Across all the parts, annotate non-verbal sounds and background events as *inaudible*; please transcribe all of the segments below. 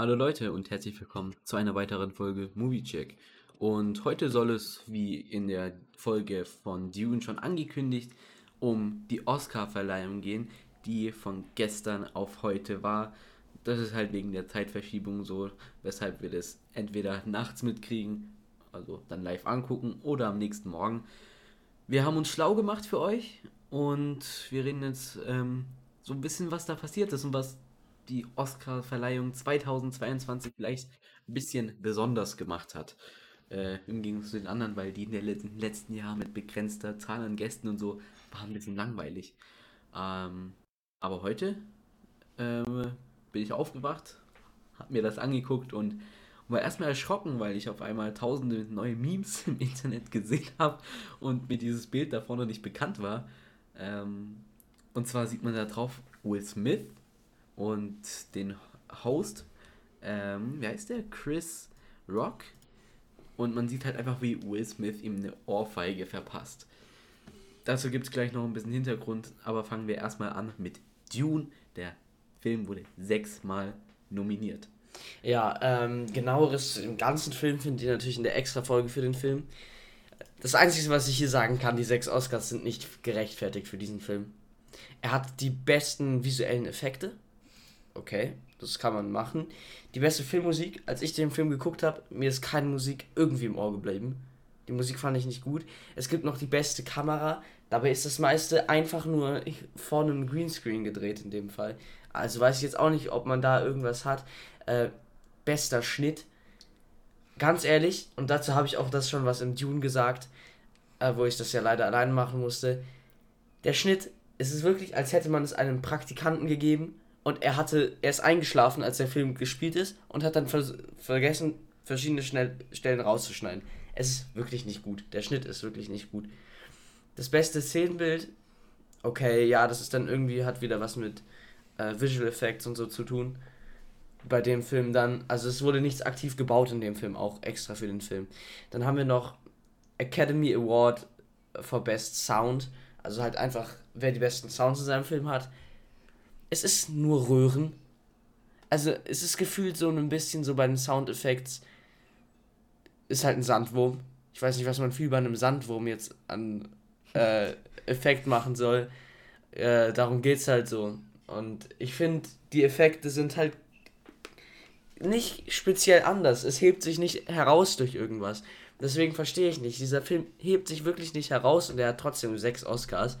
Hallo Leute und herzlich willkommen zu einer weiteren Folge Movie Check. Und heute soll es, wie in der Folge von Dune schon angekündigt, um die Oscar-Verleihung gehen, die von gestern auf heute war. Das ist halt wegen der Zeitverschiebung so, weshalb wir das entweder nachts mitkriegen, also dann live angucken, oder am nächsten Morgen. Wir haben uns schlau gemacht für euch und wir reden jetzt ähm, so ein bisschen, was da passiert ist und was die Oscar-Verleihung 2022 vielleicht ein bisschen besonders gemacht hat. Äh, Im Gegensatz zu den anderen, weil die in den letzten Jahren mit begrenzter Zahl an Gästen und so waren ein bisschen langweilig. Ähm, aber heute ähm, bin ich aufgewacht, hab mir das angeguckt und war erstmal erschrocken, weil ich auf einmal tausende neue Memes im Internet gesehen habe und mir dieses Bild davor noch nicht bekannt war. Ähm, und zwar sieht man da drauf Will Smith und den Host, ähm, wie heißt der? Chris Rock. Und man sieht halt einfach, wie Will Smith ihm eine Ohrfeige verpasst. Dazu gibt es gleich noch ein bisschen Hintergrund, aber fangen wir erstmal an mit Dune. Der Film wurde sechsmal nominiert. Ja, ähm, genaueres im ganzen Film findet ihr natürlich in der Extra-Folge für den Film. Das Einzige, was ich hier sagen kann, die sechs Oscars sind nicht gerechtfertigt für diesen Film. Er hat die besten visuellen Effekte, okay, das kann man machen. Die beste Filmmusik, als ich den Film geguckt habe, mir ist keine Musik irgendwie im Ohr geblieben. Die Musik fand ich nicht gut. Es gibt noch die beste Kamera, dabei ist das meiste einfach nur vor einem Greenscreen gedreht in dem Fall. Also weiß ich jetzt auch nicht, ob man da irgendwas hat. Äh, bester Schnitt. Ganz ehrlich, und dazu habe ich auch das schon was im Dune gesagt, äh, wo ich das ja leider allein machen musste. Der Schnitt, es ist wirklich, als hätte man es einem Praktikanten gegeben und er hatte, er ist eingeschlafen, als der Film gespielt ist und hat dann vers vergessen, verschiedene Schnell Stellen rauszuschneiden. Es ist wirklich nicht gut. Der Schnitt ist wirklich nicht gut. Das beste Szenenbild, okay, ja, das ist dann irgendwie, hat wieder was mit äh, Visual Effects und so zu tun. Bei dem Film dann, also es wurde nichts aktiv gebaut in dem Film, auch extra für den Film. Dann haben wir noch Academy Award for Best Sound, also halt einfach, wer die besten Sounds in seinem Film hat es ist nur Röhren. Also es ist gefühlt so ein bisschen so bei den Soundeffekts. Ist halt ein Sandwurm. Ich weiß nicht, was man viel bei einem Sandwurm jetzt an äh, Effekt machen soll. Äh, darum geht's halt so. Und ich finde, die Effekte sind halt nicht speziell anders. Es hebt sich nicht heraus durch irgendwas. Deswegen verstehe ich nicht. Dieser Film hebt sich wirklich nicht heraus und er hat trotzdem sechs Oscars.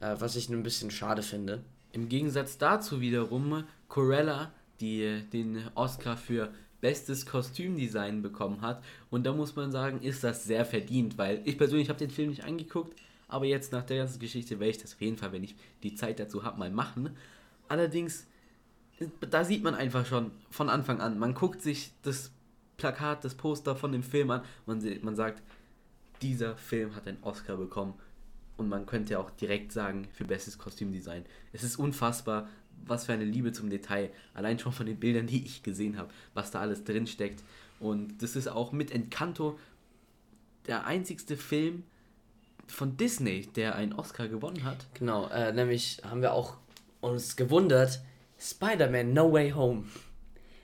Äh, was ich ein bisschen schade finde. Im Gegensatz dazu wiederum Corella, die den Oscar für bestes Kostümdesign bekommen hat. Und da muss man sagen, ist das sehr verdient, weil ich persönlich habe den Film nicht angeguckt, aber jetzt nach der ganzen Geschichte werde ich das auf jeden Fall, wenn ich die Zeit dazu habe, mal machen. Allerdings, da sieht man einfach schon von Anfang an, man guckt sich das Plakat, das Poster von dem Film an, man, man sagt, dieser Film hat einen Oscar bekommen und man könnte auch direkt sagen, für bestes Kostümdesign. Es ist unfassbar, was für eine Liebe zum Detail. Allein schon von den Bildern, die ich gesehen habe, was da alles drin steckt. Und das ist auch mit Encanto der einzigste Film von Disney, der einen Oscar gewonnen hat. Genau, äh, nämlich haben wir auch uns gewundert, Spider-Man No Way Home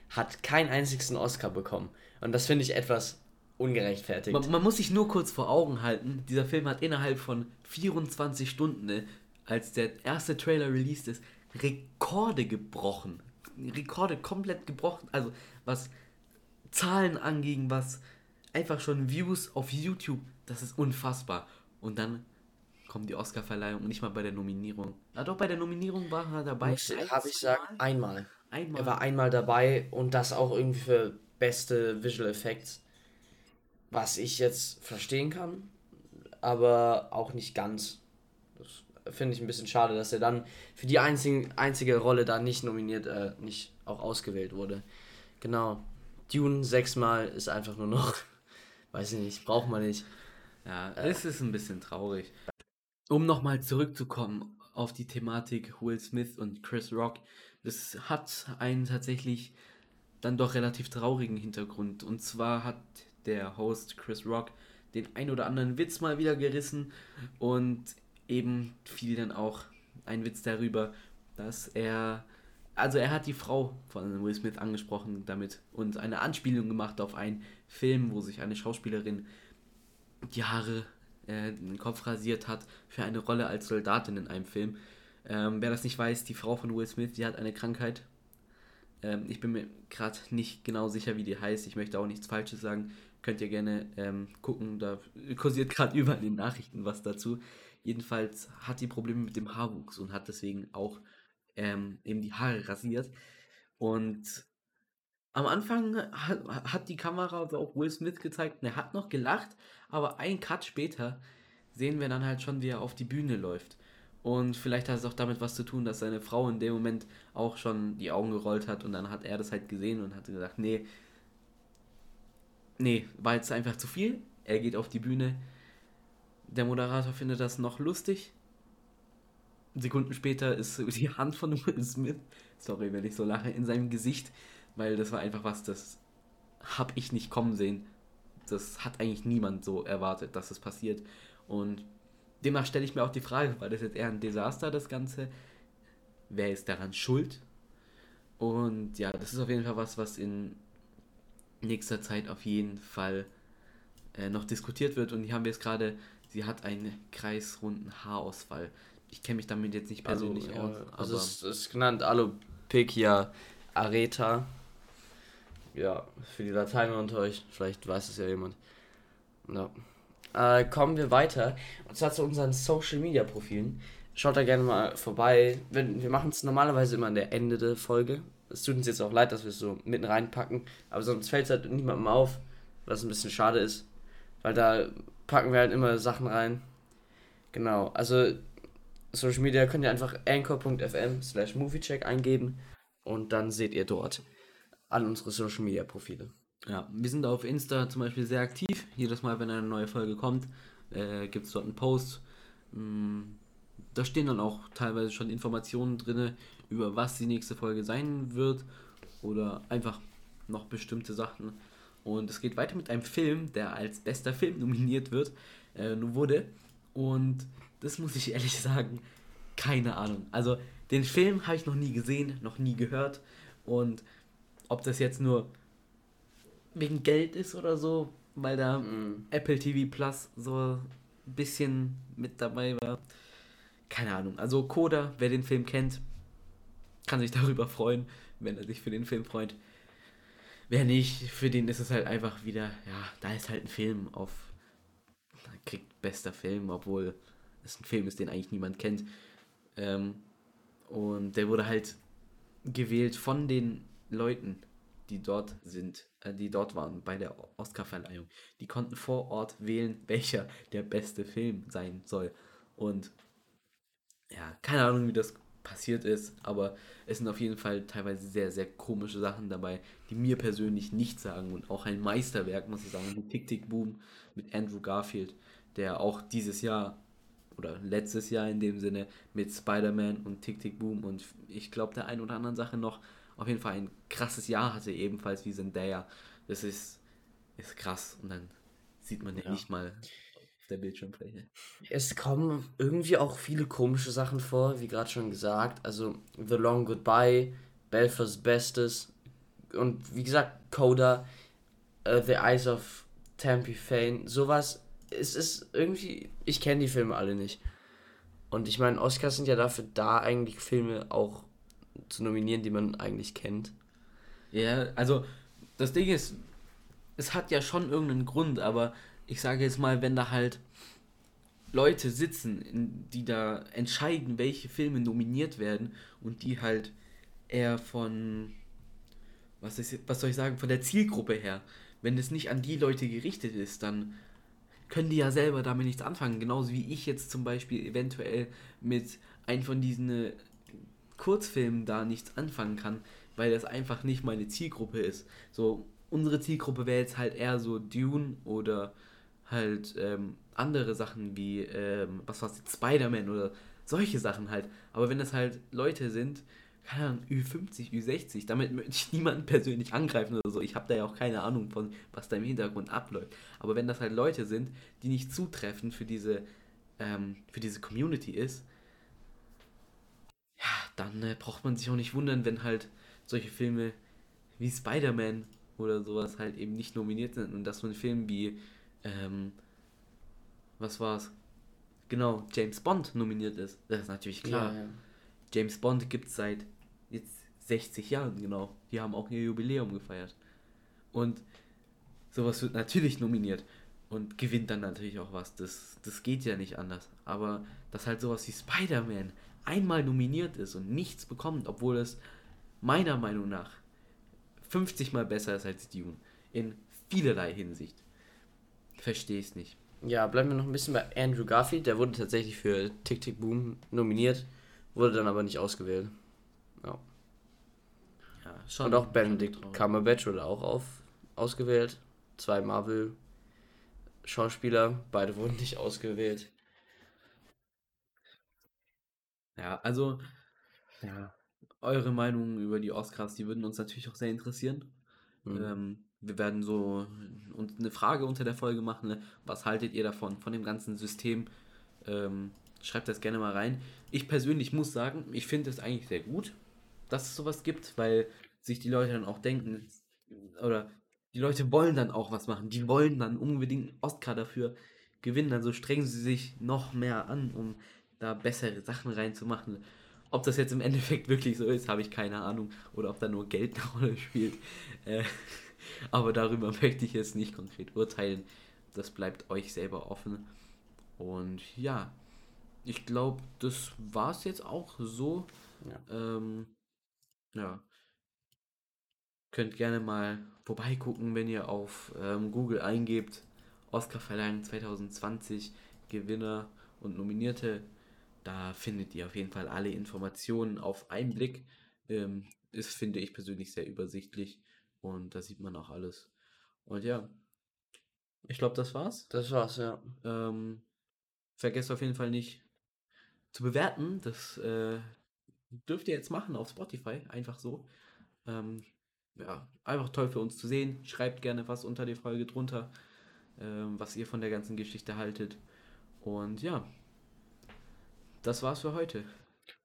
hat keinen einzigen Oscar bekommen. Und das finde ich etwas ungerechtfertigt. Man, man, muss sich nur kurz vor Augen halten, dieser Film hat innerhalb von 24 Stunden, ne, als der erste Trailer released ist, Rekorde gebrochen. Rekorde komplett gebrochen. Also was Zahlen anging, was einfach schon Views auf YouTube, das ist unfassbar. Und dann kommt die Oscar-Verleihung und nicht mal bei der Nominierung. Na doch, bei der Nominierung war er dabei. Habe ich gesagt, einmal. einmal. Er war einmal dabei und das auch irgendwie für beste Visual Effects. Was ich jetzt verstehen kann, aber auch nicht ganz. Das finde ich ein bisschen schade, dass er dann für die einzige, einzige Rolle da nicht nominiert, äh, nicht auch ausgewählt wurde. Genau. Dune sechsmal ist einfach nur noch, *laughs* weiß ich nicht, braucht man nicht. Ja, es ist ein bisschen traurig. Um nochmal zurückzukommen auf die Thematik Will Smith und Chris Rock, das hat einen tatsächlich dann doch relativ traurigen Hintergrund. Und zwar hat der Host Chris Rock den ein oder anderen Witz mal wieder gerissen und eben fiel dann auch ein Witz darüber, dass er also er hat die Frau von Will Smith angesprochen damit und eine Anspielung gemacht auf einen Film, wo sich eine Schauspielerin die Haare, äh, den Kopf rasiert hat für eine Rolle als Soldatin in einem Film. Ähm, wer das nicht weiß, die Frau von Will Smith, die hat eine Krankheit. Ähm, ich bin mir gerade nicht genau sicher, wie die heißt. Ich möchte auch nichts Falsches sagen. Könnt ihr gerne ähm, gucken. Da kursiert *laughs* gerade überall in den Nachrichten was dazu. Jedenfalls hat die Probleme mit dem Haarwuchs und hat deswegen auch ähm, eben die Haare rasiert. Und am Anfang hat, hat die Kamera also auch Will Smith gezeigt und er hat noch gelacht, aber ein Cut später sehen wir dann halt schon, wie er auf die Bühne läuft. Und vielleicht hat es auch damit was zu tun, dass seine Frau in dem Moment auch schon die Augen gerollt hat und dann hat er das halt gesehen und hat gesagt, nee, nee, war jetzt einfach zu viel. Er geht auf die Bühne. Der Moderator findet das noch lustig. Sekunden später ist *laughs* die Hand von Will Smith, sorry, wenn ich so lache, in seinem Gesicht, weil das war einfach was, das habe ich nicht kommen sehen. Das hat eigentlich niemand so erwartet, dass das passiert. Und demnach stelle ich mir auch die Frage, war das jetzt eher ein Desaster, das Ganze? Wer ist daran schuld? Und ja, das ist auf jeden Fall was, was in nächster Zeit auf jeden Fall äh, noch diskutiert wird. Und hier haben wir es gerade, sie hat einen kreisrunden Haarausfall. Ich kenne mich damit jetzt nicht persönlich also, aus. Ja, also es ist genannt Alopecia areta. Ja, für die Lateiner unter euch, vielleicht weiß es ja jemand. Ja äh, kommen wir weiter. Und zwar zu unseren Social Media Profilen. Schaut da gerne mal vorbei. Wir, wir machen es normalerweise immer an der Ende der Folge. Es tut uns jetzt auch leid, dass wir es so mitten reinpacken. Aber sonst fällt es halt niemandem auf, was ein bisschen schade ist. Weil da packen wir halt immer Sachen rein. Genau, also Social Media könnt ihr einfach anchor.fm slash moviecheck eingeben und dann seht ihr dort alle unsere Social Media Profile. Ja, wir sind auf Insta zum Beispiel sehr aktiv. Jedes Mal, wenn eine neue Folge kommt, äh, gibt es dort einen Post. Mm, da stehen dann auch teilweise schon Informationen drin, über was die nächste Folge sein wird. Oder einfach noch bestimmte Sachen. Und es geht weiter mit einem Film, der als bester Film nominiert wird, äh, wurde. Und das muss ich ehrlich sagen, keine Ahnung. Also den Film habe ich noch nie gesehen, noch nie gehört. Und ob das jetzt nur wegen Geld ist oder so, weil da mm. Apple TV Plus so ein bisschen mit dabei war. Keine Ahnung. Also Coda, wer den Film kennt, kann sich darüber freuen, wenn er sich für den Film freut. Wer nicht, für den ist es halt einfach wieder, ja, da ist halt ein Film auf, kriegt bester Film, obwohl es ein Film ist, den eigentlich niemand kennt. Ähm, und der wurde halt gewählt von den Leuten, die dort sind, äh, die dort waren bei der Oscarverleihung. Die konnten vor Ort wählen, welcher der beste Film sein soll. Und ja, keine Ahnung, wie das passiert ist, aber es sind auf jeden Fall teilweise sehr, sehr komische Sachen dabei, die mir persönlich nicht sagen und auch ein Meisterwerk, muss ich sagen, wie Tick Tick Boom mit Andrew Garfield, der auch dieses Jahr oder letztes Jahr in dem Sinne mit Spider-Man und Tick Tick Boom und ich glaube der ein oder anderen Sache noch auf jeden Fall ein krasses Jahr hatte, ebenfalls wie Zendaya. Das ist, ist krass. Und dann sieht man ja, nicht mal der Bildschirmfläche. Es kommen irgendwie auch viele komische Sachen vor, wie gerade schon gesagt. Also The Long Goodbye, Belfast Bestes und wie gesagt, Coda, uh, The Eyes of Tampi Fane, sowas. Es ist irgendwie, ich kenne die Filme alle nicht. Und ich meine, Oscars sind ja dafür da, eigentlich Filme auch zu nominieren, die man eigentlich kennt. Ja, also das Ding ist, es hat ja schon irgendeinen Grund, aber ich sage jetzt mal, wenn da halt Leute sitzen, die da entscheiden, welche Filme nominiert werden und die halt eher von, was, ist, was soll ich sagen, von der Zielgruppe her, wenn es nicht an die Leute gerichtet ist, dann können die ja selber damit nichts anfangen. Genauso wie ich jetzt zum Beispiel eventuell mit einem von diesen Kurzfilmen da nichts anfangen kann, weil das einfach nicht meine Zielgruppe ist. So, unsere Zielgruppe wäre jetzt halt eher so Dune oder halt ähm, andere Sachen wie, ähm, was war's Spider-Man oder solche Sachen halt. Aber wenn das halt Leute sind, keine Ahnung, Ü50, Ü60, damit möchte ich niemanden persönlich angreifen oder so. Ich habe da ja auch keine Ahnung von, was da im Hintergrund abläuft. Aber wenn das halt Leute sind, die nicht zutreffen für diese, ähm, für diese Community ist, ja, dann äh, braucht man sich auch nicht wundern, wenn halt solche Filme wie Spider-Man oder sowas halt eben nicht nominiert sind und dass so ein Film wie, ähm, was war's? Genau, James Bond nominiert ist. Das ist natürlich klar. Ja, ja. James Bond gibt es seit jetzt 60 Jahren, genau. Die haben auch ihr Jubiläum gefeiert. Und sowas wird natürlich nominiert und gewinnt dann natürlich auch was. Das, das geht ja nicht anders. Aber dass halt sowas wie Spider-Man einmal nominiert ist und nichts bekommt, obwohl es meiner Meinung nach 50 mal besser ist als Dune. In vielerlei Hinsicht. Verstehe ich es nicht. Ja, bleiben wir noch ein bisschen bei Andrew Garfield. Der wurde tatsächlich für Tick Tick Boom nominiert, wurde dann aber nicht ausgewählt. Ja. Ja, Und auch Benedict schon. Cumberbatch wurde auch auf, ausgewählt. Zwei Marvel-Schauspieler, beide wurden nicht ausgewählt. Ja, also, ja, eure Meinung über die Oscars, die würden uns natürlich auch sehr interessieren. Mhm. Ähm, wir werden so eine Frage unter der Folge machen. Ne? Was haltet ihr davon, von dem ganzen System? Ähm, schreibt das gerne mal rein. Ich persönlich muss sagen, ich finde es eigentlich sehr gut, dass es sowas gibt, weil sich die Leute dann auch denken, oder die Leute wollen dann auch was machen. Die wollen dann unbedingt einen Oscar dafür gewinnen. Also strengen sie sich noch mehr an, um da bessere Sachen reinzumachen. Ob das jetzt im Endeffekt wirklich so ist, habe ich keine Ahnung. Oder ob da nur Geld eine Rolle spielt. Äh, aber darüber *laughs* möchte ich jetzt nicht konkret urteilen. Das bleibt euch selber offen. Und ja, ich glaube, das war es jetzt auch so. Ja. Ähm, ja. Könnt gerne mal vorbeigucken, wenn ihr auf ähm, Google eingebt. Oscarverleihung 2020, Gewinner und Nominierte. Da findet ihr auf jeden Fall alle Informationen auf einen Blick. Ähm, ist, finde ich persönlich, sehr übersichtlich. Und da sieht man auch alles. Und ja, ich glaube, das war's. Das war's, ja. Ähm, vergesst auf jeden Fall nicht zu bewerten. Das äh, dürft ihr jetzt machen auf Spotify, einfach so. Ähm, ja, einfach toll für uns zu sehen. Schreibt gerne was unter die Folge drunter, ähm, was ihr von der ganzen Geschichte haltet. Und ja, das war's für heute.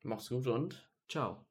Macht's gut und Ciao.